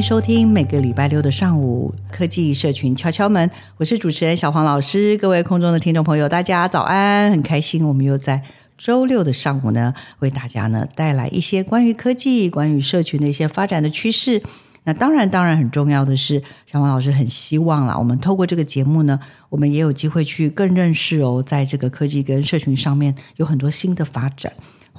迎收听每个礼拜六的上午科技社群敲敲门，我是主持人小黄老师。各位空中的听众朋友，大家早安！很开心，我们又在周六的上午呢，为大家呢带来一些关于科技、关于社群的一些发展的趋势。那当然，当然很重要的是，小黄老师很希望啦，我们透过这个节目呢，我们也有机会去更认识哦，在这个科技跟社群上面有很多新的发展。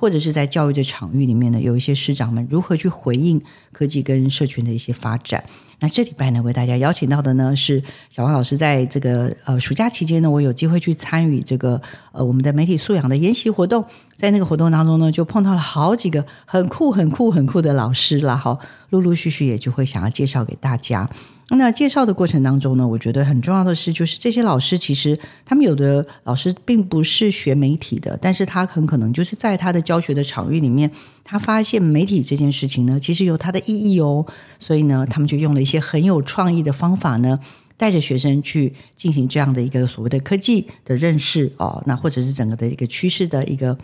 或者是在教育的场域里面呢，有一些师长们如何去回应科技跟社群的一些发展。那这礼拜呢，为大家邀请到的呢是小王老师，在这个呃暑假期间呢，我有机会去参与这个呃我们的媒体素养的研习活动，在那个活动当中呢，就碰到了好几个很酷、很酷、很酷的老师了。好，陆陆续续也就会想要介绍给大家。那介绍的过程当中呢，我觉得很重要的是，就是这些老师其实他们有的老师并不是学媒体的，但是他很可能就是在他的教学的场域里面，他发现媒体这件事情呢，其实有它的意义哦，所以呢，他们就用了一些很有创意的方法呢，带着学生去进行这样的一个所谓的科技的认识哦，那或者是整个的一个趋势的一个。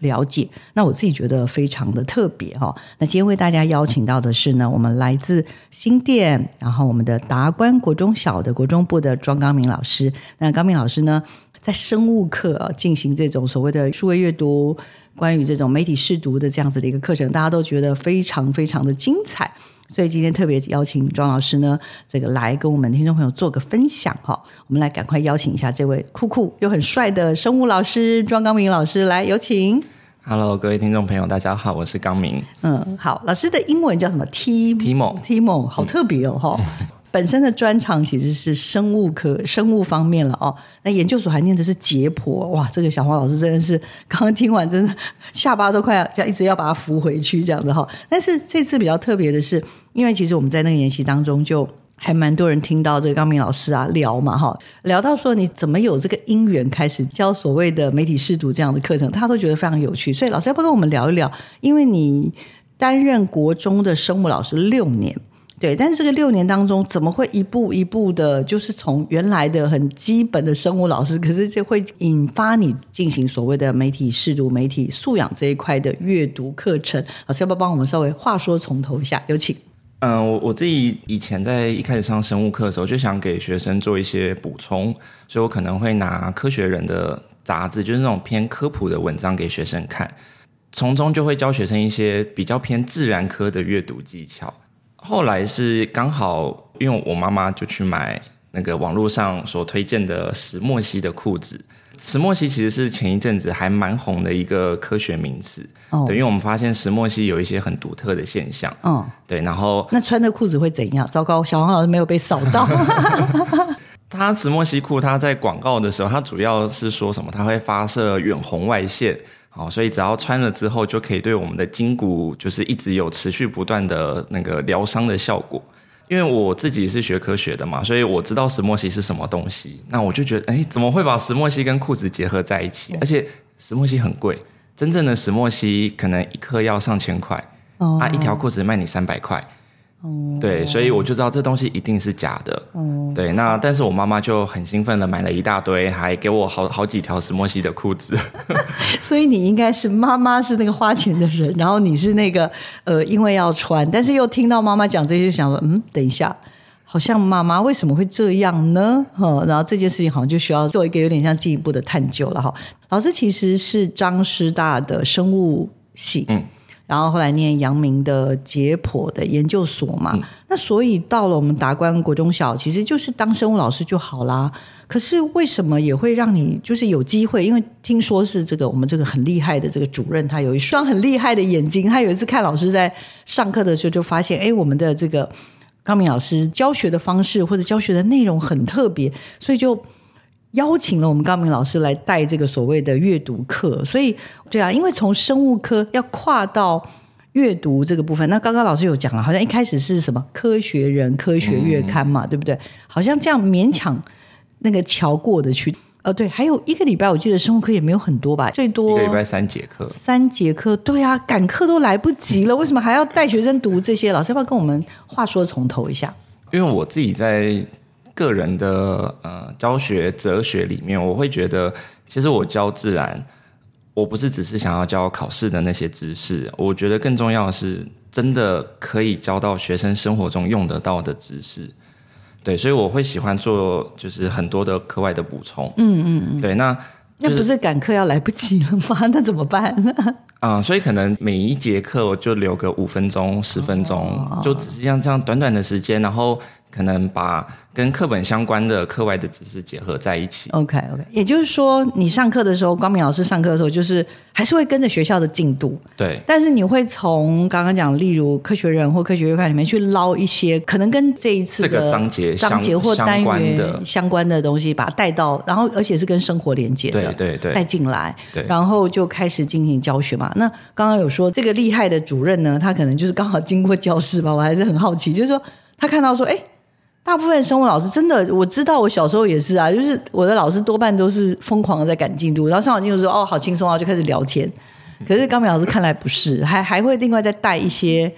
了解，那我自己觉得非常的特别哈。那今天为大家邀请到的是呢，我们来自新店，然后我们的达观国中小的国中部的庄刚明老师。那刚明老师呢，在生物课进行这种所谓的数位阅读，关于这种媒体试读的这样子的一个课程，大家都觉得非常非常的精彩。所以今天特别邀请庄老师呢，这个来跟我们听众朋友做个分享哈。我们来赶快邀请一下这位酷酷又很帅的生物老师庄刚明老师来，有请。Hello，各位听众朋友，大家好，我是刚明。嗯，好，老师的英文叫什么？Timo，Timo，好特别哦哈。嗯、本身的专长其实是生物科、生物方面了哦。那研究所还念的是解剖，哇，这个小黄老师真的是刚刚听完，真的下巴都快要这样一直要把它扶回去这样的哈。但是这次比较特别的是，因为其实我们在那个研习当中就。还蛮多人听到这个高明老师啊聊嘛哈，聊到说你怎么有这个因缘开始教所谓的媒体试读这样的课程，他都觉得非常有趣。所以老师要不跟我们聊一聊？因为你担任国中的生物老师六年，对，但是这个六年当中，怎么会一步一步的，就是从原来的很基本的生物老师，可是就会引发你进行所谓的媒体试读、媒体素养这一块的阅读课程？老师要不要帮我们稍微话说从头一下？有请。嗯，我我自己以前在一开始上生物课的时候，就想给学生做一些补充，所以我可能会拿科学人的杂志，就是那种偏科普的文章给学生看，从中就会教学生一些比较偏自然科的阅读技巧。后来是刚好，因为我妈妈就去买那个网络上所推荐的石墨烯的裤子。石墨烯其实是前一阵子还蛮红的一个科学名词，哦，对，因为我们发现石墨烯有一些很独特的现象，嗯，对，然后那穿的裤子会怎样？糟糕，小黄老师没有被扫到。它石墨烯裤，它在广告的时候，它主要是说什么？它会发射远红外线，哦，所以只要穿了之后，就可以对我们的筋骨就是一直有持续不断的那个疗伤的效果。因为我自己是学科学的嘛，所以我知道石墨烯是什么东西。那我就觉得，哎，怎么会把石墨烯跟裤子结合在一起？而且石墨烯很贵，真正的石墨烯可能一颗要上千块，哦、啊，一条裤子卖你三百块。哦、对，所以我就知道这东西一定是假的。哦、对，那但是我妈妈就很兴奋的买了一大堆，还给我好好几条石墨烯的裤子。所以你应该是妈妈是那个花钱的人，然后你是那个呃，因为要穿，但是又听到妈妈讲这些，就想说嗯，等一下，好像妈妈为什么会这样呢？哈，然后这件事情好像就需要做一个有点像进一步的探究了哈。老师其实是张师大的生物系，嗯。然后后来念阳明的解剖的研究所嘛。嗯、那所以到了我们达观国中小，其实就是当生物老师就好啦。可是为什么也会让你就是有机会？因为听说是这个我们这个很厉害的这个主任，他有一双很厉害的眼睛。他有一次看老师在上课的时候，就发现，哎，我们的这个康明老师教学的方式或者教学的内容很特别，所以就邀请了我们高明老师来带这个所谓的阅读课。所以，对啊，因为从生物科要跨到阅读这个部分，那刚刚老师有讲了，好像一开始是什么科学人、科学月刊嘛，嗯、对不对？好像这样勉强。那个桥过得去，呃，对，还有一个礼拜，我记得生物课也没有很多吧，最多一个礼拜三节课，三节课，对啊，赶课都来不及了，为什么还要带学生读这些？老师要不要跟我们话说从头一下？因为我自己在个人的呃教学哲学里面，我会觉得，其实我教自然，我不是只是想要教考试的那些知识，我觉得更重要的是，真的可以教到学生生活中用得到的知识。对，所以我会喜欢做，就是很多的课外的补充。嗯嗯嗯。对，那、就是、那不是赶课要来不及了吗？那怎么办呢？啊、嗯，所以可能每一节课我就留个五分钟、十分钟，哦、就只是像这样短短的时间，然后可能把。跟课本相关的课外的知识结合在一起。OK OK，也就是说，你上课的时候，光明老师上课的时候，就是还是会跟着学校的进度。对。但是你会从刚刚讲，例如科学人或科学月刊里面去捞一些可能跟这一次的这个章节章节或单元相关的东西，把它带到，然后而且是跟生活连接的，对对对，带进来。对。然后就开始进行教学嘛。那刚刚有说这个厉害的主任呢，他可能就是刚好经过教室吧，我还是很好奇，就是说他看到说，哎。大部分生物老师真的，我知道，我小时候也是啊，就是我的老师多半都是疯狂的在赶进度，然后上完进度说哦，好轻松啊，就开始聊天。可是高明老师看来不是，还还会另外再带一些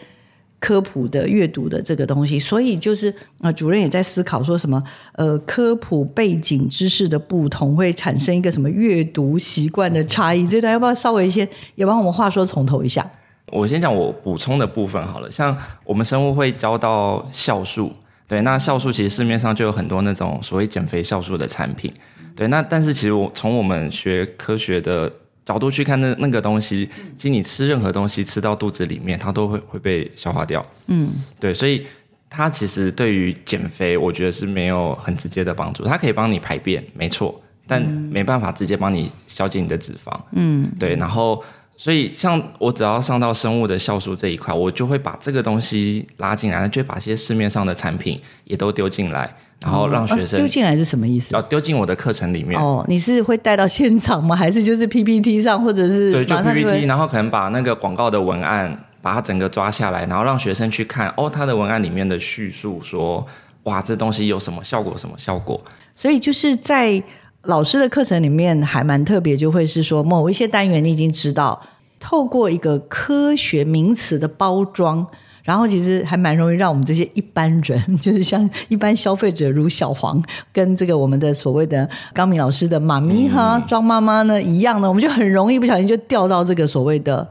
科普的阅读的这个东西，所以就是啊，主任也在思考说什么呃，科普背景知识的不同会产生一个什么阅读习惯的差异，这段要不要稍微一些也帮我们话说从头一下？我先讲我补充的部分好了，像我们生物会教到酵素。对，那酵素其实市面上就有很多那种所谓减肥酵素的产品。对，那但是其实我从我们学科学的角度去看那那个东西，其实你吃任何东西吃到肚子里面，它都会会被消化掉。嗯，对，所以它其实对于减肥，我觉得是没有很直接的帮助。它可以帮你排便，没错，但没办法直接帮你消解你的脂肪。嗯，对，然后。所以，像我只要上到生物的酵素这一块，我就会把这个东西拉进来，就会把一些市面上的产品也都丢进来，然后让学生、丢进来是什么意思？哦丢进我的课程里面。哦，你是会带到现场吗？还是就是 PPT 上，或者是对，就 PPT，然后可能把那个广告的文案把它整个抓下来，然后让学生去看哦，他的文案里面的叙述说，哇，这东西有什么效果？什么效果？所以就是在。老师的课程里面还蛮特别，就会是说某一些单元你已经知道，透过一个科学名词的包装，然后其实还蛮容易让我们这些一般人，就是像一般消费者如小黄，跟这个我们的所谓的高明老师的妈咪哈庄妈妈呢一样呢，我们就很容易不小心就掉到这个所谓的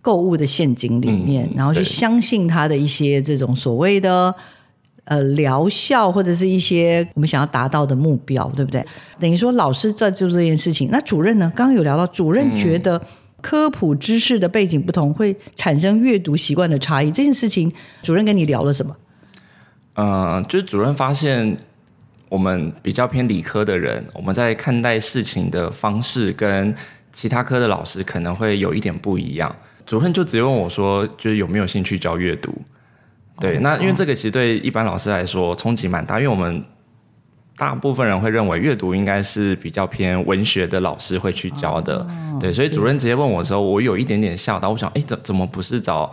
购物的陷阱里面，然后去相信他的一些这种所谓的。呃，疗效或者是一些我们想要达到的目标，对不对？等于说老师在做这件事情，那主任呢？刚刚有聊到，主任觉得科普知识的背景不同，会产生阅读习惯的差异。这件事情，主任跟你聊了什么？嗯、呃，就是主任发现我们比较偏理科的人，我们在看待事情的方式跟其他科的老师可能会有一点不一样。主任就直接问我说，就是有没有兴趣教阅读？对，那因为这个其实对一般老师来说冲击蛮大，因为我们大部分人会认为阅读应该是比较偏文学的老师会去教的，对，所以主任直接问我的时候，我有一点点吓到，我想，哎，怎怎么不是找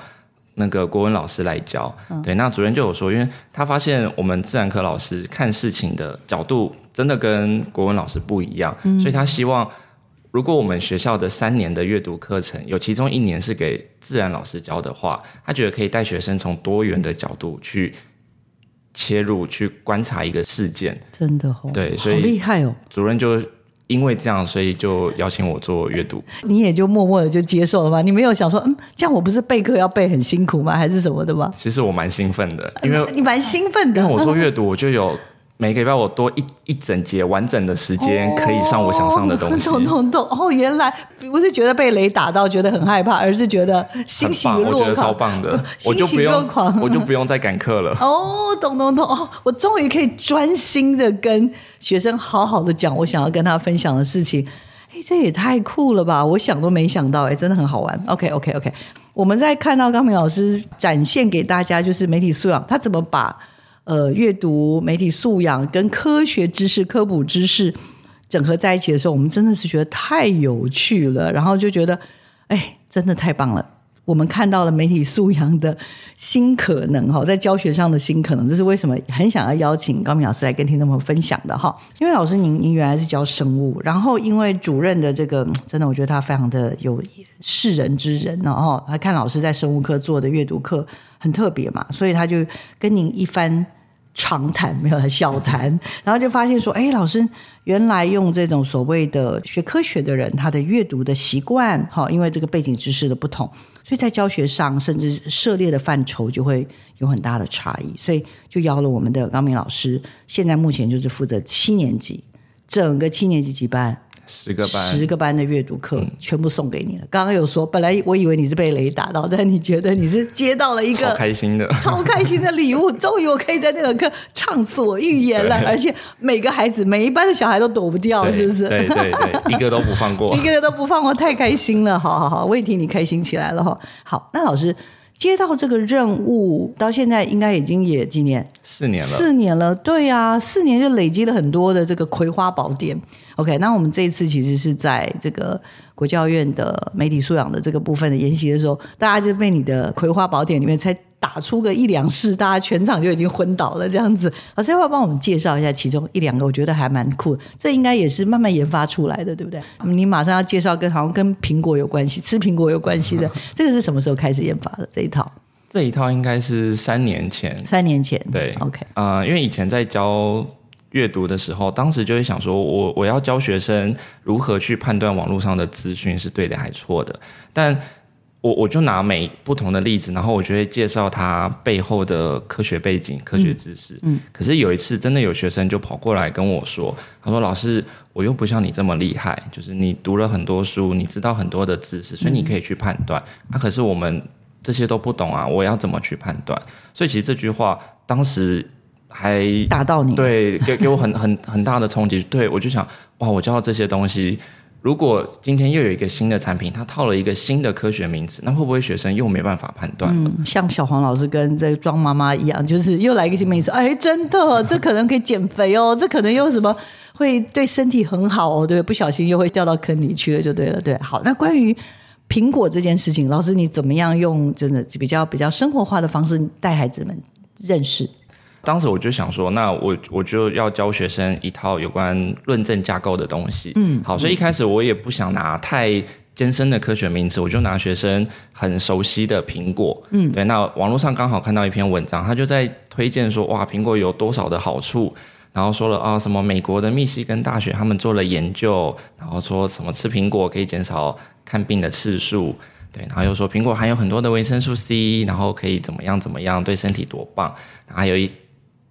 那个国文老师来教？对，那主任就有说，因为他发现我们自然科老师看事情的角度真的跟国文老师不一样，所以他希望。如果我们学校的三年的阅读课程有其中一年是给自然老师教的话，他觉得可以带学生从多元的角度去切入，去观察一个事件。真的哦，对，所以好厉害哦！主任就因为这样，所以就邀请我做阅读。你也就默默的就接受了吗？你没有想说，嗯，这样我不是备课要备很辛苦吗？还是什么的吗？其实我蛮兴奋的，因为 你蛮兴奋的。因为我做阅读，我就有每个礼拜我多一一整节完整的时间可以上我想上的东西。懂懂懂哦，原来不是觉得被雷打到觉得很害怕，而是觉得欣喜若狂。我觉得超棒的，我就不用我就不用再赶课了。哦，懂懂懂哦，我终于可以专心的跟学生好好的讲我想要跟他分享的事情。哎，这也太酷了吧！我想都没想到，哎，真的很好玩。OK OK OK，我们在看到高明老师展现给大家就是媒体素养，他怎么把。呃，阅读、媒体素养跟科学知识、科普知识整合在一起的时候，我们真的是觉得太有趣了，然后就觉得，哎，真的太棒了！我们看到了媒体素养的新可能哈，在教学上的新可能，这是为什么很想要邀请高明老师来跟听众们分享的哈。因为老师您您原来是教生物，然后因为主任的这个真的，我觉得他非常的有识人之人，然后他看老师在生物课做的阅读课很特别嘛，所以他就跟您一番。长谈没有小谈，然后就发现说，哎，老师原来用这种所谓的学科学的人，他的阅读的习惯，哈，因为这个背景知识的不同，所以在教学上甚至涉猎的范畴就会有很大的差异，所以就邀了我们的高明老师，现在目前就是负责七年级，整个七年级级班？十个班，十个班的阅读课全部送给你了。嗯、刚刚有说，本来我以为你是被雷打到，但你觉得你是接到了一个超开心的、超开心的礼物。终于我可以在那个课 畅所欲言了，而且每个孩子、每一班的小孩都躲不掉，是不是？对对对，一个都不放过，一个个都不放过，太开心了。好好好，我也替你开心起来了哈。好，那老师。接到这个任务到现在应该已经也几年？四年了。四年了，对呀、啊，四年就累积了很多的这个葵花宝典。OK，那我们这一次其实是在这个国教院的媒体素养的这个部分的研习的时候，大家就被你的葵花宝典里面才。打出个一两式，大家全场就已经昏倒了。这样子，老师要不要帮我们介绍一下其中一两个？我觉得还蛮酷的。这应该也是慢慢研发出来的，对不对？你马上要介绍跟好像跟苹果有关系，吃苹果有关系的，这个是什么时候开始研发的？这一套？这一套应该是三年前。三年前，对，OK。啊、呃，因为以前在教阅读的时候，当时就会想说我我要教学生如何去判断网络上的资讯是对的还是错的，但。我我就拿每不同的例子，然后我就会介绍他背后的科学背景、科学知识。嗯，嗯，可是有一次，真的有学生就跑过来跟我说：“他说老师，我又不像你这么厉害，就是你读了很多书，你知道很多的知识，所以你可以去判断。嗯、啊，可是我们这些都不懂啊，我要怎么去判断？所以其实这句话当时还打到你，对，给给我很很很大的冲击。对，我就想，哇，我教这些东西。”如果今天又有一个新的产品，它套了一个新的科学名词，那会不会学生又没办法判断？嗯，像小黄老师跟这个庄妈妈一样，就是又来一个新名词，哎，真的，这可能可以减肥哦，这可能又什么会对身体很好哦，对，不小心又会掉到坑里去了，就对了，对。好，那关于苹果这件事情，老师你怎么样用真的比较比较生活化的方式带孩子们认识？当时我就想说，那我我就要教学生一套有关论证架构的东西。嗯，好，所以一开始我也不想拿太艰深的科学名词，我就拿学生很熟悉的苹果。嗯，对。那网络上刚好看到一篇文章，他就在推荐说，哇，苹果有多少的好处，然后说了啊，什么美国的密西根大学他们做了研究，然后说什么吃苹果可以减少看病的次数，对，然后又说苹果含有很多的维生素 C，然后可以怎么样怎么样，对身体多棒，然后还有一。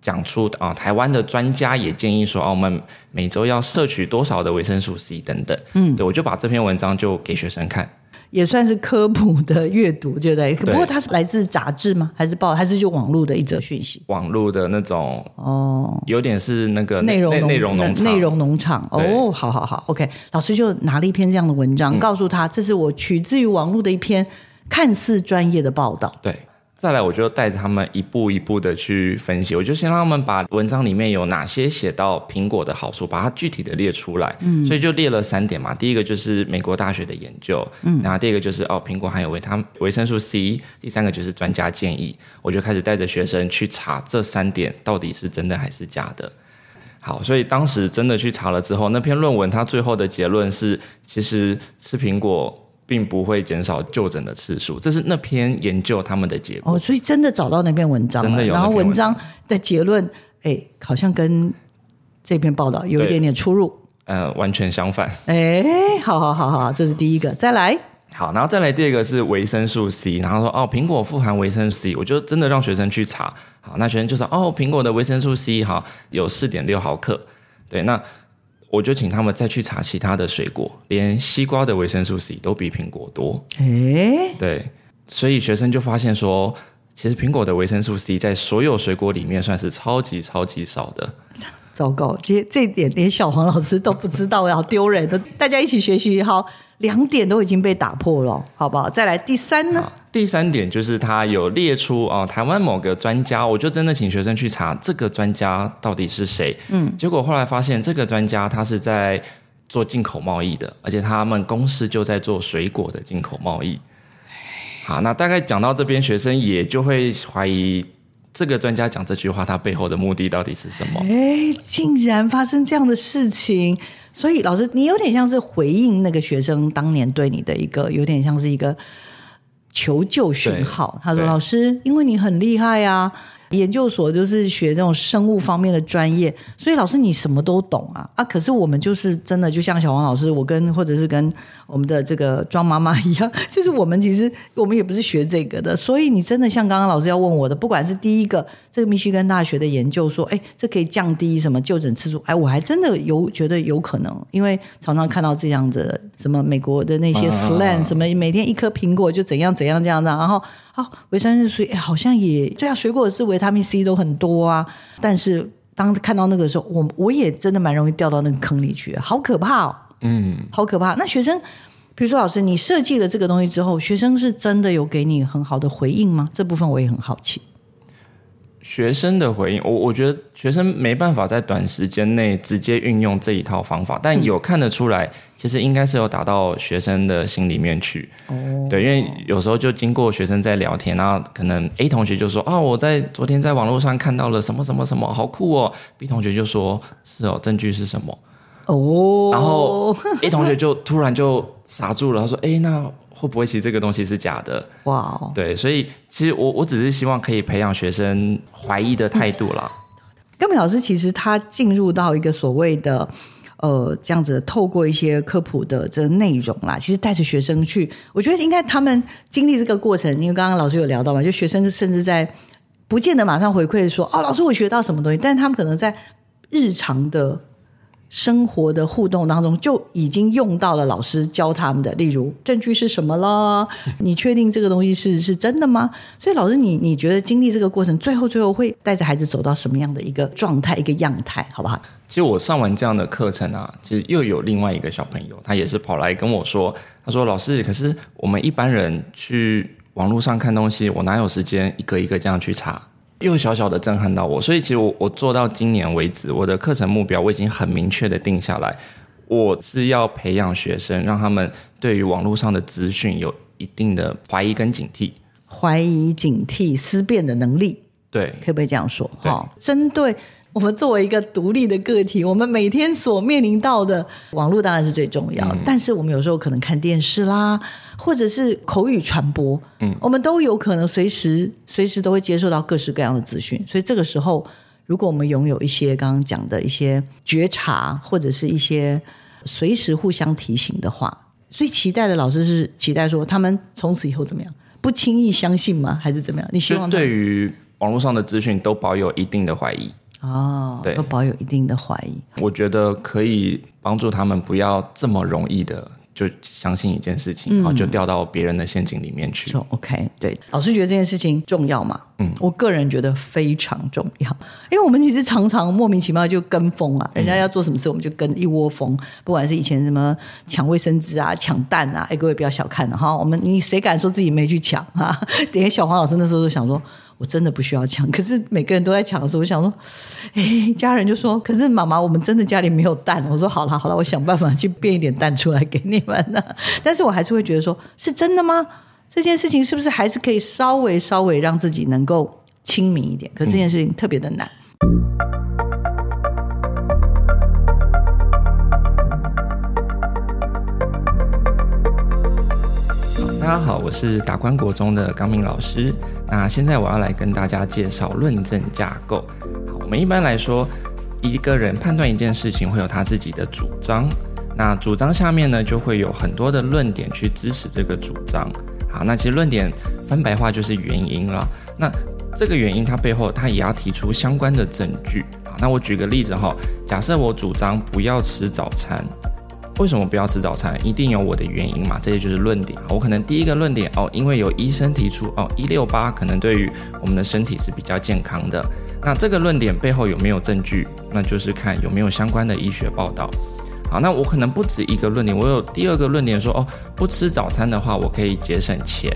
讲出啊，台湾的专家也建议说，啊，我们每周要摄取多少的维生素 C 等等。嗯，对，我就把这篇文章就给学生看，也算是科普的阅读，对不对？不过它是来自杂志吗？还是报？还是就网络的一则讯息？网络的那种哦，有点是那个内容内容农场，内容农场哦，好好好，OK。老师就拿了一篇这样的文章，嗯、告诉他这是我取自于网络的一篇看似专业的报道，对。再来，我就带着他们一步一步的去分析。我就先让他们把文章里面有哪些写到苹果的好处，把它具体的列出来。嗯，所以就列了三点嘛。第一个就是美国大学的研究，嗯，然后第二个就是哦，苹果含有维他维生素 C，第三个就是专家建议。我就开始带着学生去查这三点到底是真的还是假的。好，所以当时真的去查了之后，那篇论文它最后的结论是，其实吃苹果。并不会减少就诊的次数，这是那篇研究他们的结果。哦，所以真的找到那篇文章了，然后文章的结论，哎，好像跟这篇报道有一点点出入。呃，完全相反。哎，好好好好，这是第一个。再来，好，然后再来第二个是维生素 C，然后说哦，苹果富含维生素 C，我就真的让学生去查，好，那学生就说哦，苹果的维生素 C 哈有四点六毫克，对，那我就请他们再去查其他的水果，连西瓜的维生素 C 都比苹果多，诶，对，所以学生就发现说，其实苹果的维生素 C 在所有水果里面算是超级超级少的。糟糕，这这一点连小黄老师都不知道，要丢人的。大家一起学习好，两点都已经被打破了，好不好？再来第三呢？第三点就是他有列出啊、呃，台湾某个专家，我就真的请学生去查这个专家到底是谁。嗯，结果后来发现这个专家他是在做进口贸易的，而且他们公司就在做水果的进口贸易。好，那大概讲到这边，学生也就会怀疑。这个专家讲这句话，他背后的目的到底是什么？哎，竟然发生这样的事情，所以老师，你有点像是回应那个学生当年对你的一个，有点像是一个求救讯号。他说：“老师，因为你很厉害啊。”研究所就是学这种生物方面的专业，所以老师你什么都懂啊啊！可是我们就是真的，就像小王老师，我跟或者是跟我们的这个庄妈妈一样，就是我们其实我们也不是学这个的，所以你真的像刚刚老师要问我的，不管是第一个这个密西根大学的研究说，哎，这可以降低什么就诊次数，哎，我还真的有觉得有可能，因为常常看到这样子，什么美国的那些 slant，什么每天一颗苹果就怎样怎样这样的，然后。哦，维生素 C 好像也对啊，水果是维他命 C 都很多啊。但是当看到那个时候，我我也真的蛮容易掉到那个坑里去，好可怕哦。嗯，好可怕。那学生，比如说老师，你设计了这个东西之后，学生是真的有给你很好的回应吗？这部分我也很好奇。学生的回应，我我觉得学生没办法在短时间内直接运用这一套方法，但有看得出来，其实应该是有打到学生的心里面去。哦，对，因为有时候就经过学生在聊天，然后可能 A 同学就说：“哦，我在昨天在网络上看到了什么什么什么，好酷哦。”B 同学就说：“是哦，证据是什么？”哦，然后 A 同学就突然就傻住了，他说：“哎，那。”会不会其实这个东西是假的？哇 Wow，对，所以其实我我只是希望可以培养学生怀疑的态度啦。根本老师其实他进入到一个所谓的呃这样子，透过一些科普的这个内容啦，其实带着学生去，我觉得应该他们经历这个过程，因为刚刚老师有聊到嘛，就学生甚至在不见得马上回馈说哦，老师我学到什么东西，但是他们可能在日常的。生活的互动当中就已经用到了老师教他们的，例如证据是什么了？你确定这个东西是是真的吗？所以老师你，你你觉得经历这个过程，最后最后会带着孩子走到什么样的一个状态、一个样态，好不好？其实我上完这样的课程啊，其实又有另外一个小朋友，他也是跑来跟我说，他说：“老师，可是我们一般人去网络上看东西，我哪有时间一个一个这样去查？”又小小的震撼到我，所以其实我我做到今年为止，我的课程目标我已经很明确的定下来，我是要培养学生，让他们对于网络上的资讯有一定的怀疑跟警惕，怀疑、警惕、思辨的能力，对，可不可以这样说？哈，针对。我们作为一个独立的个体，我们每天所面临到的网络当然是最重要，嗯、但是我们有时候可能看电视啦，或者是口语传播，嗯，我们都有可能随时随时都会接受到各式各样的资讯，所以这个时候，如果我们拥有一些刚刚讲的一些觉察，或者是一些随时互相提醒的话，所以期待的老师是期待说他们从此以后怎么样，不轻易相信吗？还是怎么样？你希望对于网络上的资讯都保有一定的怀疑？哦，对，都保有一定的怀疑。我觉得可以帮助他们不要这么容易的就相信一件事情，然后、嗯、就掉到别人的陷阱里面去。OK，对，老师觉得这件事情重要吗？嗯，我个人觉得非常重要，因为我们其实常常莫名其妙就跟风啊，人家要做什么事我们就跟一窝蜂，嗯、不管是以前什么抢卫生纸啊、抢蛋啊，哎，各位不要小看了哈，我们你谁敢说自己没去抢啊？连小黄老师那时候都想说。我真的不需要抢，可是每个人都在抢的时候，我想说，哎，家人就说，可是妈妈，我们真的家里没有蛋。我说好了好了，我想办法去变一点蛋出来给你们呢。但是我还是会觉得说，是真的吗？这件事情是不是还是可以稍微稍微让自己能够清明一点？可这件事情特别的难。大家好，我是达观国中的刚明老师。那现在我要来跟大家介绍论证架构。好，我们一般来说，一个人判断一件事情会有他自己的主张。那主张下面呢，就会有很多的论点去支持这个主张。好，那其实论点翻白话就是原因了。那这个原因它背后，它也要提出相关的证据。好，那我举个例子哈，假设我主张不要吃早餐。为什么不要吃早餐？一定有我的原因嘛？这些就是论点。我可能第一个论点哦，因为有医生提出哦，一六八可能对于我们的身体是比较健康的。那这个论点背后有没有证据？那就是看有没有相关的医学报道。好，那我可能不止一个论点，我有第二个论点说哦，不吃早餐的话，我可以节省钱。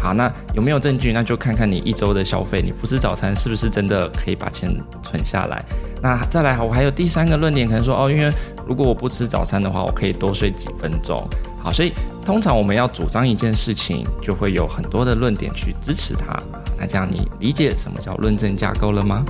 好，那有没有证据？那就看看你一周的消费，你不吃早餐是不是真的可以把钱存下来？那再来，我还有第三个论点，可能说哦，因为如果我不吃早餐的话，我可以多睡几分钟。好，所以通常我们要主张一件事情，就会有很多的论点去支持它。那这样你理解什么叫论证架构了吗？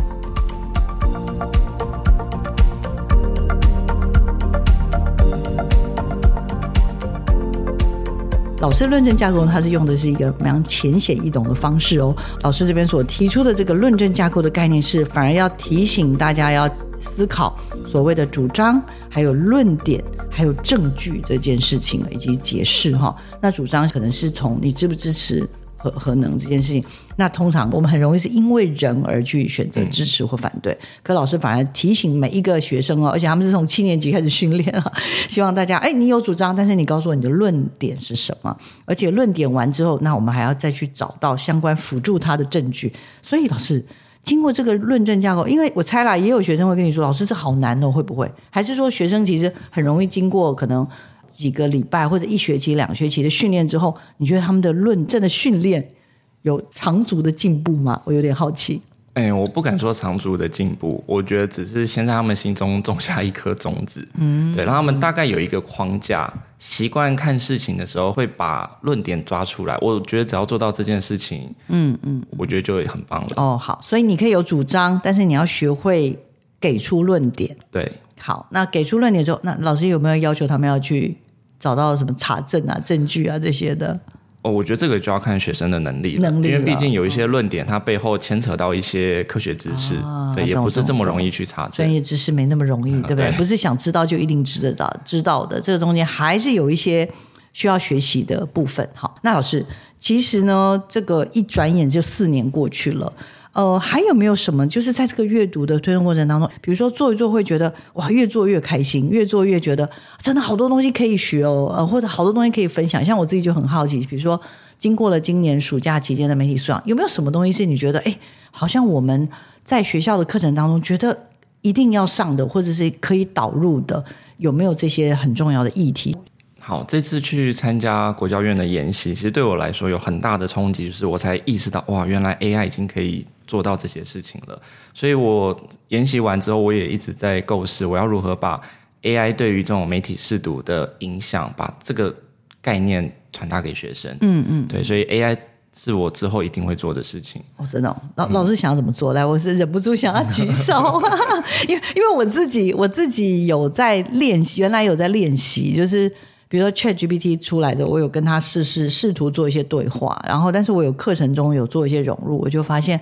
老师论证架构，它是用的是一个非常浅显易懂的方式哦。老师这边所提出的这个论证架构的概念是，反而要提醒大家要思考所谓的主张、还有论点、还有证据这件事情以及解释哈。那主张可能是从你支不支持。核核能这件事情，那通常我们很容易是因为人而去选择支持或反对。嗯、可老师反而提醒每一个学生哦，而且他们是从七年级开始训练啊，希望大家哎，你有主张，但是你告诉我你的论点是什么？而且论点完之后，那我们还要再去找到相关辅助他的证据。所以老师经过这个论证架构，因为我猜啦，也有学生会跟你说，老师这好难哦，会不会？还是说学生其实很容易经过可能？几个礼拜或者一学期、两学期的训练之后，你觉得他们的论证的训练有长足的进步吗？我有点好奇。哎，我不敢说长足的进步，我觉得只是先在他们心中种下一颗种子。嗯，对，让他们大概有一个框架，习惯看事情的时候会把论点抓出来。我觉得只要做到这件事情，嗯嗯，我觉得就会很棒了。哦，好，所以你可以有主张，但是你要学会给出论点。对，好，那给出论点之后，那老师有没有要求他们要去？找到什么查证啊、证据啊这些的？哦，我觉得这个就要看学生的能力了，能力，因为毕竟有一些论点，它背后牵扯到一些科学知识，哦、对，也不是这么容易去查证。专业知识没那么容易，对不对？对，不是想知道就一定知得到，知道的。这个中间还是有一些需要学习的部分。好，那老师，其实呢，这个一转眼就四年过去了。呃，还有没有什么？就是在这个阅读的推动过程当中，比如说做一做会觉得哇，越做越开心，越做越觉得真的好多东西可以学哦，呃，或者好多东西可以分享。像我自己就很好奇，比如说经过了今年暑假期间的媒体素养，有没有什么东西是你觉得哎，好像我们在学校的课程当中觉得一定要上的，或者是可以导入的，有没有这些很重要的议题？好，这次去参加国教院的研习，其实对我来说有很大的冲击，就是我才意识到哇，原来 AI 已经可以。做到这些事情了，所以我研习完之后，我也一直在构思，我要如何把 AI 对于这种媒体试读的影响，把这个概念传达给学生。嗯嗯，对，所以 AI 是我之后一定会做的事情。哦，真的哦，老老师想要怎么做？来，我是忍不住想要举手，因为因为我自己我自己有在练习，原来有在练习，就是比如说 ChatGPT 出来的，我有跟他试试试图做一些对话，然后但是我有课程中有做一些融入，我就发现。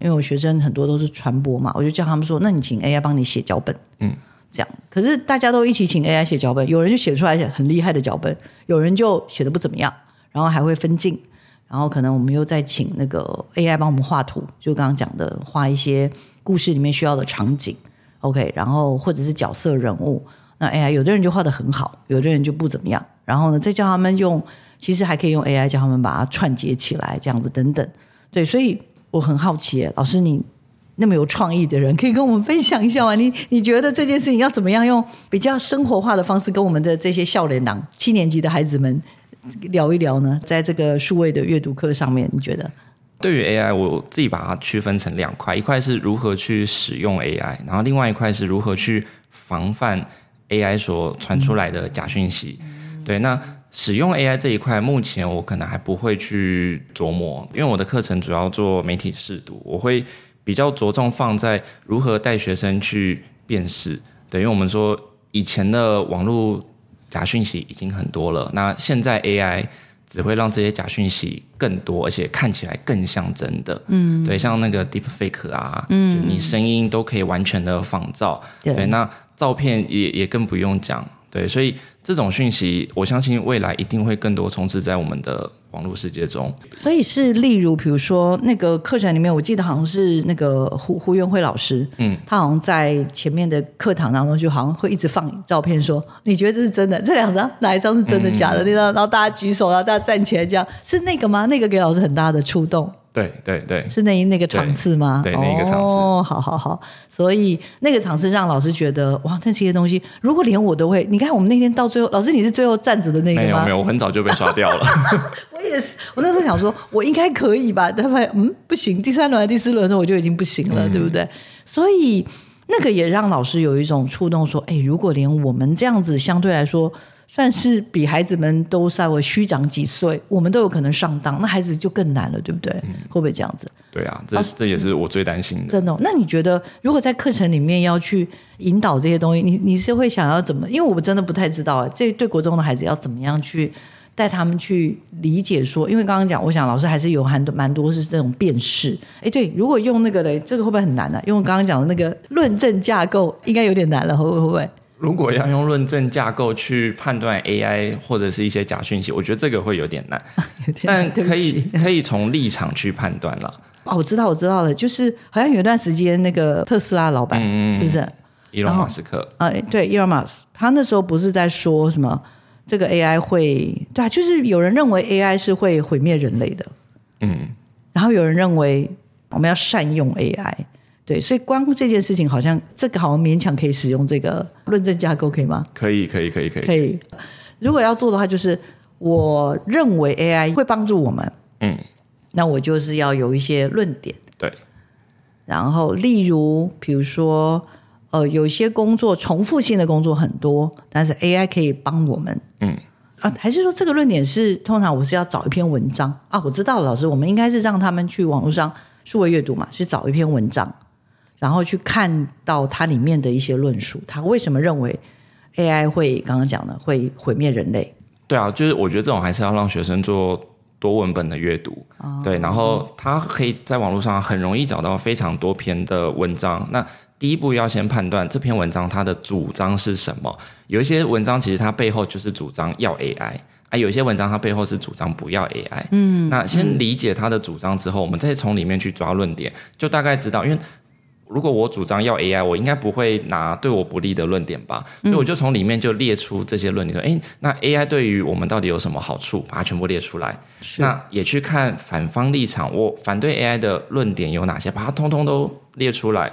因为我学生很多都是传播嘛，我就叫他们说：“那你请 AI 帮你写脚本。”嗯，这样。可是大家都一起请 AI 写脚本，有人就写出来很厉害的脚本，有人就写得不怎么样，然后还会分镜，然后可能我们又再请那个 AI 帮我们画图，就刚刚讲的画一些故事里面需要的场景，OK，然后或者是角色人物，那 AI 有的人就画得很好，有的人就不怎么样，然后呢再叫他们用，其实还可以用 AI 叫他们把它串接起来，这样子等等，对，所以。我很好奇，老师，你那么有创意的人，可以跟我们分享一下吗？你你觉得这件事情要怎么样用比较生活化的方式跟我们的这些少年党七年级的孩子们聊一聊呢？在这个数位的阅读课上面，你觉得？对于 AI，我自己把它区分成两块，一块是如何去使用 AI，然后另外一块是如何去防范 AI 所传出来的假讯息。对，那。使用 AI 这一块，目前我可能还不会去琢磨，因为我的课程主要做媒体试读，我会比较着重放在如何带学生去辨识。对，因为我们说以前的网络假讯息已经很多了，那现在 AI 只会让这些假讯息更多，而且看起来更像真的。嗯，对，像那个 Deepfake 啊，嗯，就你声音都可以完全的仿造。对，对，那照片也也更不用讲。对，所以这种讯息，我相信未来一定会更多充斥在我们的网络世界中。所以是例如，比如说那个课程里面，我记得好像是那个胡胡元辉老师，嗯，他好像在前面的课堂当中，就好像会一直放照片，说你觉得这是真的？这两张哪一张是真的假的？那张，然后大家举手，然后大家站起来，这样是那个吗？那个给老师很大的触动。对对对，是那那个场次吗？对，对那一个场次。哦，好好好，所以那个场次让老师觉得哇，那这些东西如果连我都会，你看我们那天到最后，老师你是最后站着的那个吗？没有没有，我很早就被刷掉了。我也是，我那时候想说，我应该可以吧？但发现嗯不行，第三轮还第四轮的时候我就已经不行了，嗯、对不对？所以那个也让老师有一种触动，说，哎，如果连我们这样子相对来说。算是比孩子们都稍微虚长几岁，我们都有可能上当，那孩子就更难了，对不对？嗯、会不会这样子？对啊，这、啊、这也是我最担心的。真的、哦？那你觉得，如果在课程里面要去引导这些东西，你你是会想要怎么？因为我真的不太知道啊，这对国中的孩子要怎么样去带他们去理解说？因为刚刚讲，我想老师还是有很多蛮多是这种辨识。哎，对，如果用那个嘞，这个会不会很难呢、啊？用刚刚讲的那个论证架构，应该有点难了，会不会？会不会？如果要用论证架构去判断 AI 或者是一些假讯息，我觉得这个会有点难，点难但可以可以从立场去判断了。哦，我知道，我知道了，就是好像有一段时间那个特斯拉老板、嗯、是不是伊隆马斯克？啊、呃，对，伊隆马斯，他那时候不是在说什么这个 AI 会对啊，就是有人认为 AI 是会毁灭人类的，嗯，然后有人认为我们要善用 AI。对，所以光这件事情好像这个好像勉强可以使用这个论证架构，可以吗？可以，可以，可以，可以。可以。如果要做的话，就是我认为 AI 会帮助我们，嗯，那我就是要有一些论点。对。然后，例如，比如说，呃，有些工作重复性的工作很多，但是 AI 可以帮我们，嗯啊，还是说这个论点是通常我是要找一篇文章啊？我知道了，老师，我们应该是让他们去网络上数位阅读嘛，是找一篇文章。然后去看到它里面的一些论述，他为什么认为 AI 会刚刚讲的会毁灭人类？对啊，就是我觉得这种还是要让学生做多文本的阅读，哦、对，然后他可以在网络上很容易找到非常多篇的文章。那第一步要先判断这篇文章它的主张是什么。有一些文章其实它背后就是主张要 AI，啊，有些文章它背后是主张不要 AI。嗯，那先理解它的主张之后，我们再从里面去抓论点，就大概知道，因为。如果我主张要 AI，我应该不会拿对我不利的论点吧？所以我就从里面就列出这些论点，说，哎，那 AI 对于我们到底有什么好处？把它全部列出来。那也去看反方立场，我反对 AI 的论点有哪些？把它通通都列出来。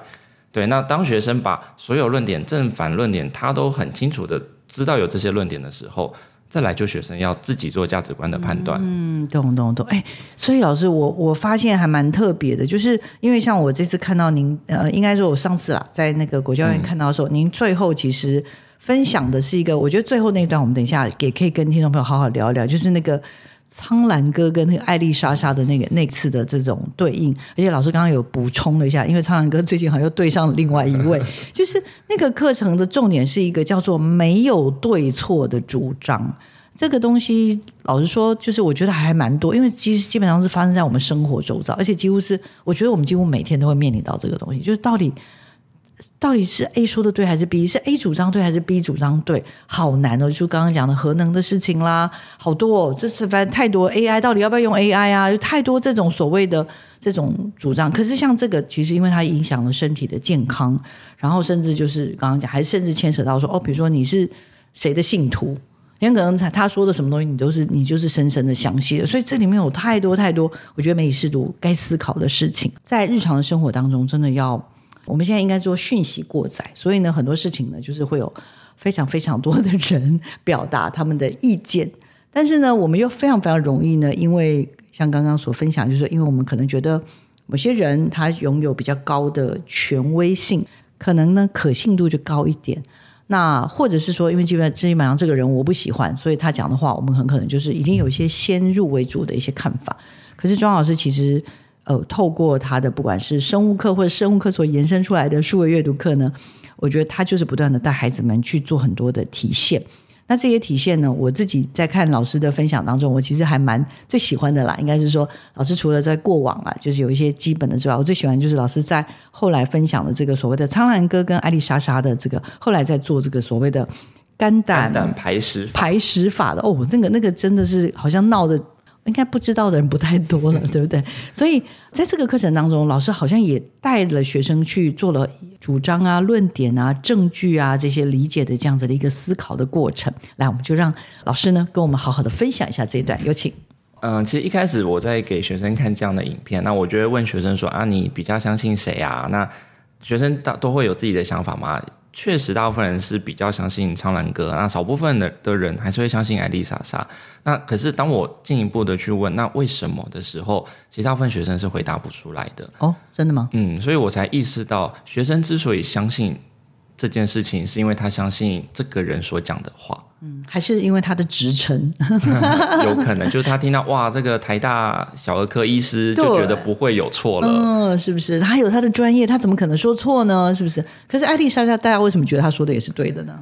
对，那当学生把所有论点正反论点，他都很清楚的知道有这些论点的时候。再来就学生要自己做价值观的判断。嗯，懂懂懂。哎，所以老师，我我发现还蛮特别的，就是因为像我这次看到您，呃，应该说我上次啊，在那个国教院看到的时候，您最后其实分享的是一个，我觉得最后那一段我们等一下也可以跟听众朋友好好聊一聊，就是那个。苍兰哥跟那个艾丽莎莎的那个那次的这种对应，而且老师刚刚有补充了一下，因为苍兰哥最近好像又对上了另外一位，就是那个课程的重点是一个叫做没有对错的主张。这个东西老实说，就是我觉得还蛮多，因为其实基本上是发生在我们生活周遭，而且几乎是我觉得我们几乎每天都会面临到这个东西，就是到底。到底是 A 说的对还是 B？是 A 主张对还是 B 主张对？好难哦！就刚刚讲的核能的事情啦，好多哦，这是反正太多 AI，到底要不要用 AI 啊？有太多这种所谓的这种主张。可是像这个，其实因为它影响了身体的健康，然后甚至就是刚刚讲，还甚至牵扯到说哦，比如说你是谁的信徒，你可能他他说的什么东西，你都是你就是深深的相信的。所以这里面有太多太多，我觉得媒体识读该思考的事情，在日常的生活当中，真的要。我们现在应该做讯息过载，所以呢，很多事情呢，就是会有非常非常多的人表达他们的意见，但是呢，我们又非常非常容易呢，因为像刚刚所分享，就是，因为我们可能觉得某些人他拥有比较高的权威性，可能呢可信度就高一点，那或者是说，因为基本上基本上这个人我不喜欢，所以他讲的话，我们很可能就是已经有一些先入为主的一些看法。可是庄老师其实。呃，透过他的不管是生物课或者生物课所延伸出来的数位阅读课呢，我觉得他就是不断的带孩子们去做很多的体现。那这些体现呢，我自己在看老师的分享当中，我其实还蛮最喜欢的啦。应该是说，老师除了在过往啊，就是有一些基本的之外，我最喜欢就是老师在后来分享的这个所谓的苍兰哥跟艾丽莎莎的这个后来在做这个所谓的。肝胆肝胆排石排石法的哦，那个那个真的是好像闹的，应该不知道的人不太多了，对不对？所以在这个课程当中，老师好像也带了学生去做了主张啊、论点啊、证据啊这些理解的这样子的一个思考的过程。来，我们就让老师呢跟我们好好的分享一下这一段，有请。嗯，其实一开始我在给学生看这样的影片，那我就会问学生说啊，你比较相信谁啊？那学生大都会有自己的想法嘛。确实，大部分人是比较相信苍兰哥，那少部分的的人还是会相信艾丽莎莎。那可是当我进一步的去问那为什么的时候，其实大部分学生是回答不出来的。哦，真的吗？嗯，所以我才意识到，学生之所以相信这件事情，是因为他相信这个人所讲的话。嗯，还是因为他的职称，有可能就是他听到哇，这个台大小儿科医师就觉得不会有错了，嗯，是不是？他有他的专业，他怎么可能说错呢？是不是？可是艾丽莎莎，大家为什么觉得他说的也是对的呢？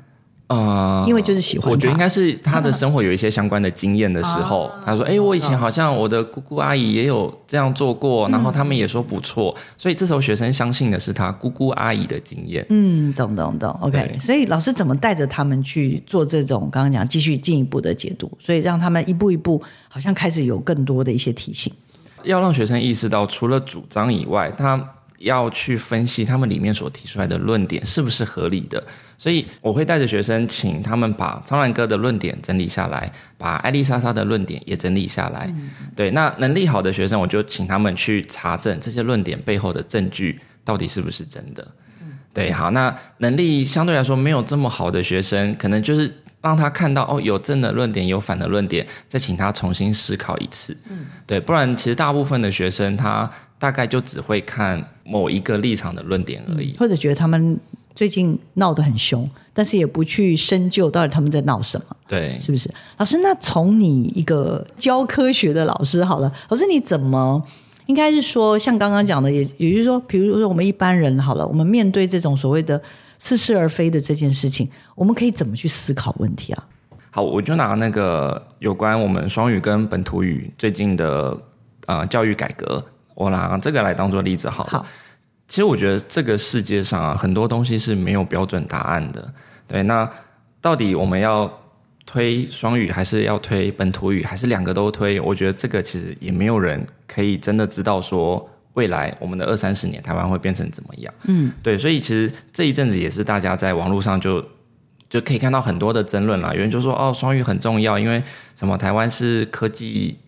啊、呃，因为就是喜欢，我觉得应该是他的生活有一些相关的经验的时候，啊、他说：“哎，我以前好像我的姑姑阿姨也有这样做过，嗯、然后他们也说不错。”所以这时候学生相信的是他姑姑阿姨的经验。嗯，懂懂懂。OK，所以老师怎么带着他们去做这种刚刚讲继续进一步的解读，所以让他们一步一步好像开始有更多的一些提醒，要让学生意识到，除了主张以外，他要去分析他们里面所提出来的论点是不是合理的。所以我会带着学生，请他们把苍兰哥的论点整理下来，把艾丽莎莎的论点也整理下来。嗯、对，那能力好的学生，我就请他们去查证这些论点背后的证据到底是不是真的。嗯、对，好，那能力相对来说没有这么好的学生，可能就是让他看到哦，有正的论点，有反的论点，再请他重新思考一次。嗯，对，不然其实大部分的学生他大概就只会看某一个立场的论点而已，或者觉得他们。最近闹得很凶，但是也不去深究到底他们在闹什么，对，是不是？老师，那从你一个教科学的老师好了，老师你怎么应该是说，像刚刚讲的，也也就是说，比如说我们一般人好了，我们面对这种所谓的似是而非的这件事情，我们可以怎么去思考问题啊？好，我就拿那个有关我们双语跟本土语最近的呃教育改革，我拿这个来当做例子好了。好。其实我觉得这个世界上啊，很多东西是没有标准答案的。对，那到底我们要推双语，还是要推本土语，还是两个都推？我觉得这个其实也没有人可以真的知道说未来我们的二三十年台湾会变成怎么样。嗯，对，所以其实这一阵子也是大家在网络上就就可以看到很多的争论啦。有人就说哦，双语很重要，因为什么？台湾是科技。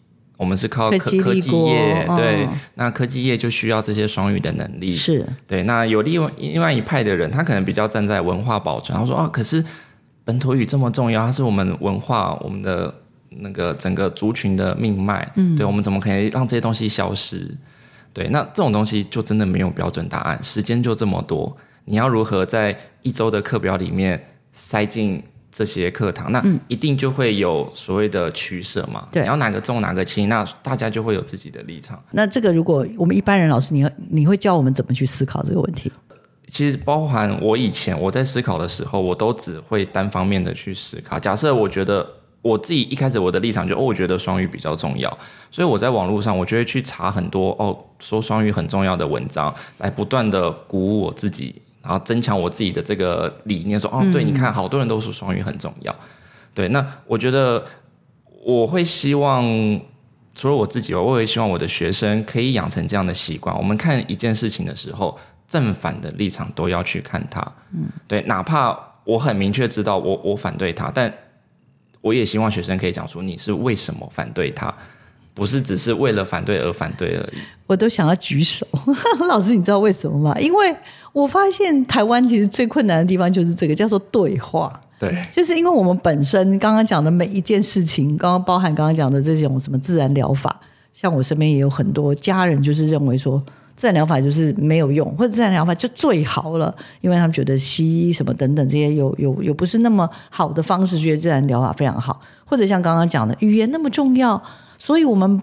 我们是靠科科技业，对，那科技业就需要这些双语的能力，是对。那有另外另外一派的人，他可能比较站在文化保存，他说啊，可是本土语这么重要，它是我们文化，我们的那个整个族群的命脉，嗯，对，我们怎么可以让这些东西消失？对，那这种东西就真的没有标准答案，时间就这么多，你要如何在一周的课表里面塞进？这些课堂，那一定就会有所谓的取舍嘛？对、嗯，然后哪个重哪个轻，那大家就会有自己的立场。那这个如果我们一般人老师，你你会教我们怎么去思考这个问题？其实包含我以前我在思考的时候，我都只会单方面的去思考。假设我觉得我自己一开始我的立场就哦，我觉得双语比较重要，所以我在网络上我就会去查很多哦说双语很重要的文章，来不断的鼓舞我自己。然后增强我自己的这个理念，说哦，对，你看，好多人都说双语很重要。对，那我觉得我会希望，除了我自己，我也希望我的学生可以养成这样的习惯。我们看一件事情的时候，正反的立场都要去看它。嗯，对，哪怕我很明确知道我我反对他，但我也希望学生可以讲出你是为什么反对他，不是只是为了反对而反对而已。我都想要举手，老师，你知道为什么吗？因为。我发现台湾其实最困难的地方就是这个，叫做对话。对，就是因为我们本身刚刚讲的每一件事情，刚刚包含刚刚讲的这种什么自然疗法，像我身边也有很多家人就是认为说自然疗法就是没有用，或者自然疗法就最好了，因为他们觉得西医什么等等这些有有有不是那么好的方式，觉得自然疗法非常好，或者像刚刚讲的语言那么重要，所以我们。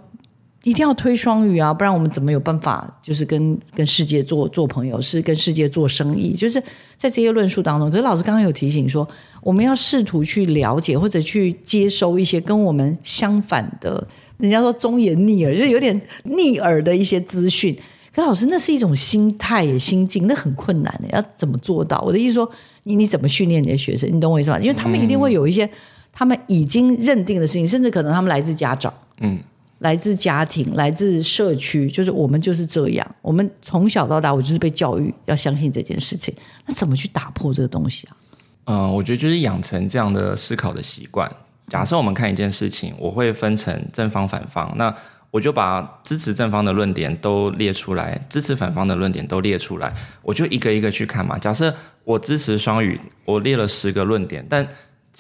一定要推双语啊，不然我们怎么有办法就是跟跟世界做做朋友，是跟世界做生意？就是在这些论述当中，可是老师刚刚有提醒说，我们要试图去了解或者去接收一些跟我们相反的，人家说忠言逆耳，就是有点逆耳的一些资讯。可是老师，那是一种心态也心境，那很困难的，要怎么做到？我的意思说。你你怎么训练你的学生？你懂我意思吗？因为他们一定会有一些他们已经认定的事情，甚至可能他们来自家长，嗯，来自家庭，来自社区，就是我们就是这样，我们从小到大，我就是被教育要相信这件事情。那怎么去打破这个东西啊？嗯，我觉得就是养成这样的思考的习惯。假设我们看一件事情，我会分成正方、反方，那我就把支持正方的论点都列出来，支持反方的论点都列出来，我就一个一个去看嘛。假设我支持双语，我列了十个论点，但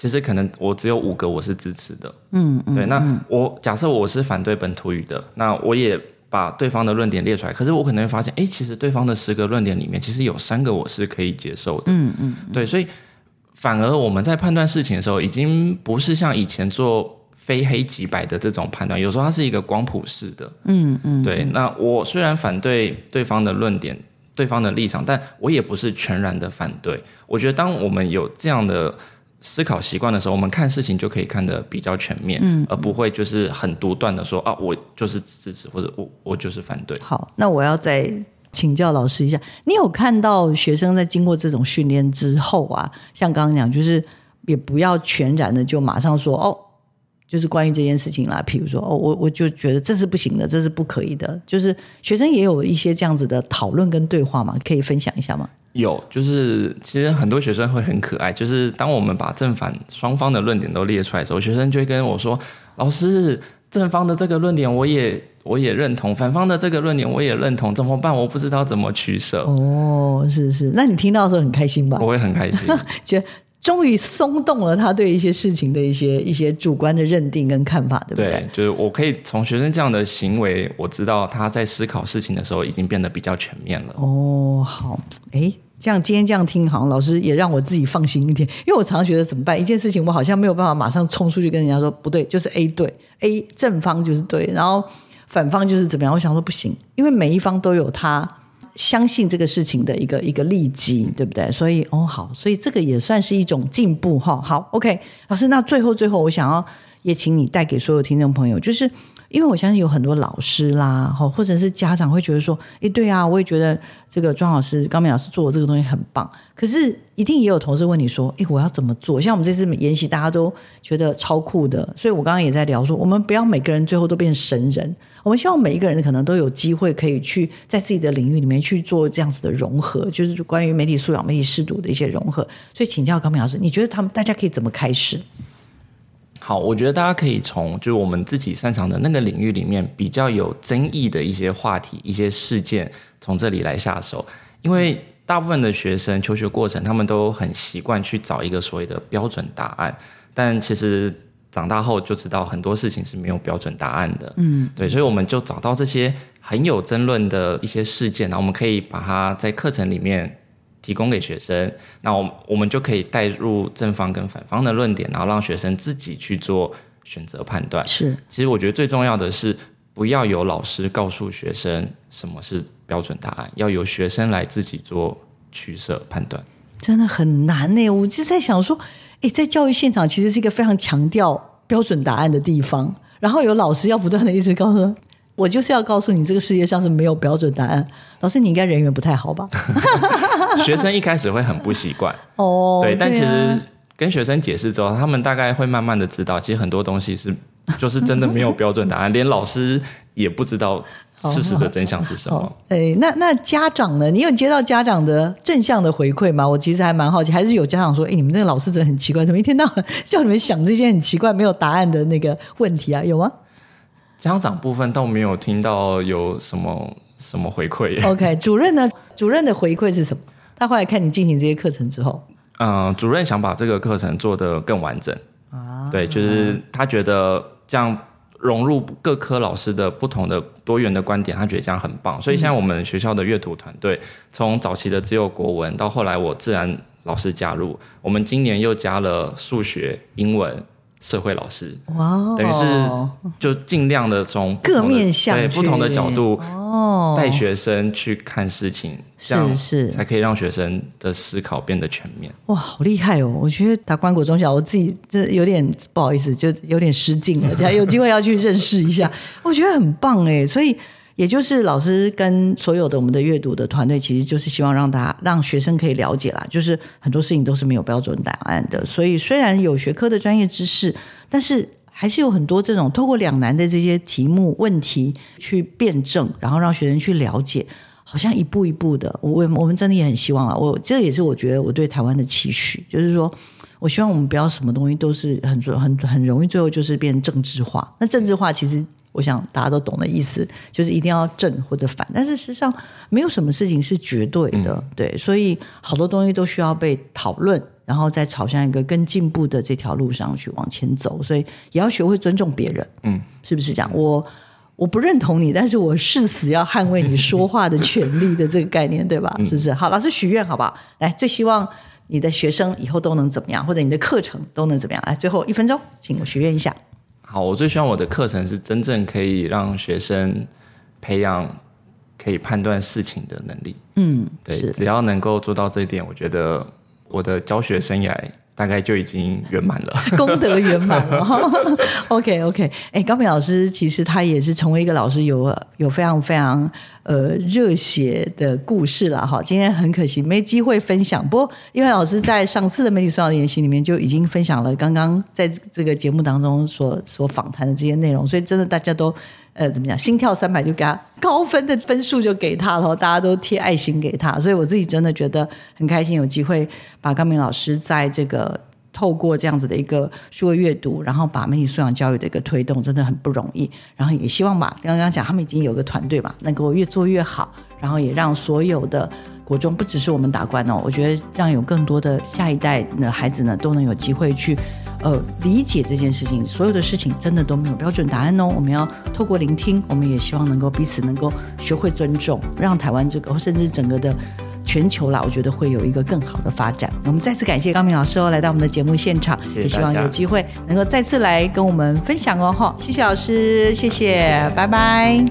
其实可能我只有五个我是支持的。嗯，对。那我假设我是反对本土语的，那我也把对方的论点列出来，可是我可能会发现，哎，其实对方的十个论点里面，其实有三个我是可以接受的。嗯嗯，对，所以。反而我们在判断事情的时候，已经不是像以前做非黑即白的这种判断，有时候它是一个光谱式的。嗯嗯，对。那我虽然反对对方的论点、对方的立场，但我也不是全然的反对。我觉得，当我们有这样的思考习惯的时候，我们看事情就可以看得比较全面，嗯，而不会就是很独断的说啊，我就是支持，或者我我就是反对。好，那我要再。请教老师一下，你有看到学生在经过这种训练之后啊，像刚刚讲，就是也不要全然的就马上说哦，就是关于这件事情啦。譬如说哦，我我就觉得这是不行的，这是不可以的。就是学生也有一些这样子的讨论跟对话嘛，可以分享一下吗？有，就是其实很多学生会很可爱，就是当我们把正反双方的论点都列出来的时候，学生就会跟我说：“老师，正方的这个论点我也。”我也认同反方的这个论点，我也认同，怎么办？我不知道怎么取舍。哦，是是，那你听到的时候很开心吧？我会很开心，觉得终于松动了他对一些事情的一些一些主观的认定跟看法，对不对？对，就是我可以从学生这样的行为，我知道他在思考事情的时候已经变得比较全面了。哦，好，哎，这样今天这样听，好像老师也让我自己放心一点，因为我常常觉得怎么办？一件事情我好像没有办法马上冲出去跟人家说不对，就是 A 对，A 正方就是对，然后。反方就是怎么样？我想说不行，因为每一方都有他相信这个事情的一个一个利基，对不对？所以哦好，所以这个也算是一种进步哈。好，OK，老师，那最后最后，我想要也请你带给所有听众朋友，就是。因为我相信有很多老师啦，或者是家长会觉得说，诶，对啊，我也觉得这个庄老师、高明老师做的这个东西很棒。可是，一定也有同事问你说，诶，我要怎么做？像我们这次研习，大家都觉得超酷的，所以我刚刚也在聊说，我们不要每个人最后都变成神人，我们希望每一个人可能都有机会可以去在自己的领域里面去做这样子的融合，就是关于媒体素养、媒体适度的一些融合。所以，请教高明老师，你觉得他们大家可以怎么开始？好，我觉得大家可以从就是我们自己擅长的那个领域里面比较有争议的一些话题、一些事件，从这里来下手。因为大部分的学生求学过程，他们都很习惯去找一个所谓的标准答案，但其实长大后就知道很多事情是没有标准答案的。嗯，对，所以我们就找到这些很有争论的一些事件，然后我们可以把它在课程里面。提供给学生，那我我们就可以带入正方跟反方的论点，然后让学生自己去做选择判断。是，其实我觉得最重要的是，不要有老师告诉学生什么是标准答案，要由学生来自己做取舍判断。真的很难呢，我就在想说，诶，在教育现场其实是一个非常强调标准答案的地方，然后有老师要不断的一直告诉。我就是要告诉你，这个世界上是没有标准答案。老师，你应该人缘不太好吧？学生一开始会很不习惯 哦，对，但其实跟学生解释之后，他们大概会慢慢的知道，其实很多东西是就是真的没有标准答案，连老师也不知道事实的真相是什么。哎，那那家长呢？你有接到家长的正向的回馈吗？我其实还蛮好奇，还是有家长说，哎，你们这个老师真的很奇怪，怎么一天到晚叫你们想这些很奇怪、没有答案的那个问题啊？有吗？家长部分倒没有听到有什么什么回馈。OK，主任呢？主任的回馈是什么？他后来看你进行这些课程之后，嗯，主任想把这个课程做得更完整啊。对，就是他觉得这样融入各科老师的不同的多元的观点，他觉得这样很棒。所以现在我们学校的阅读团队，从早期的只有国文，到后来我自然老师加入，我们今年又加了数学、英文。社会老师，哇，等于是就尽量的从各面向对不同的角度哦带学生去看事情，这样是才可以让学生的思考变得全面。哇，好厉害哦！我觉得打关谷中小，我自己这有点不好意思，就有点失敬了。这样有机会要去认识一下，我觉得很棒哎。所以也就是老师跟所有的我们的阅读的团队，其实就是希望让大家让学生可以了解啦，就是很多事情都是没有标准答案的。所以虽然有学科的专业知识，但是还是有很多这种透过两难的这些题目问题去辩证，然后让学生去了解，好像一步一步的。我我们真的也很希望啊，我这也是我觉得我对台湾的期许，就是说我希望我们不要什么东西都是很很很容易最后就是变政治化。那政治化其实。我想大家都懂的意思，就是一定要正或者反，但是事实上没有什么事情是绝对的，嗯、对，所以好多东西都需要被讨论，然后再朝向一个更进步的这条路上去往前走，所以也要学会尊重别人，嗯，是不是这样？我我不认同你，但是我誓死要捍卫你说话的权利的这个概念，对吧？是不是？好，老师许愿好不好？来，最希望你的学生以后都能怎么样，或者你的课程都能怎么样？来，最后一分钟，请我许愿一下。好，我最希望我的课程是真正可以让学生培养可以判断事情的能力。嗯，对，只要能够做到这一点，我觉得我的教学生涯。大概就已经圆满了，功德圆满了。OK OK，哎，高明老师其实他也是成为一个老师有有非常非常呃热血的故事了哈。今天很可惜没机会分享，不过因为老师在上次的媒体素养研习里面就已经分享了刚刚在这个节目当中所所访谈的这些内容，所以真的大家都。呃，怎么讲？心跳三百就给他高分的分数就给他了，大家都贴爱心给他，所以我自己真的觉得很开心，有机会把高明老师在这个透过这样子的一个数位阅读，然后把媒体素养教育的一个推动，真的很不容易。然后也希望吧，刚刚讲他们已经有个团队吧，能够越做越好，然后也让所有的国中，不只是我们打官哦，我觉得让有更多的下一代的孩子呢，都能有机会去。呃，理解这件事情，所有的事情真的都没有标准答案哦。我们要透过聆听，我们也希望能够彼此能够学会尊重，让台湾这个甚至整个的全球啦，我觉得会有一个更好的发展。我们再次感谢高明老师哦，来到我们的节目现场，谢谢，也希望有机会能够再次来跟我们分享哦。哈，谢谢老师，谢谢，谢谢拜拜。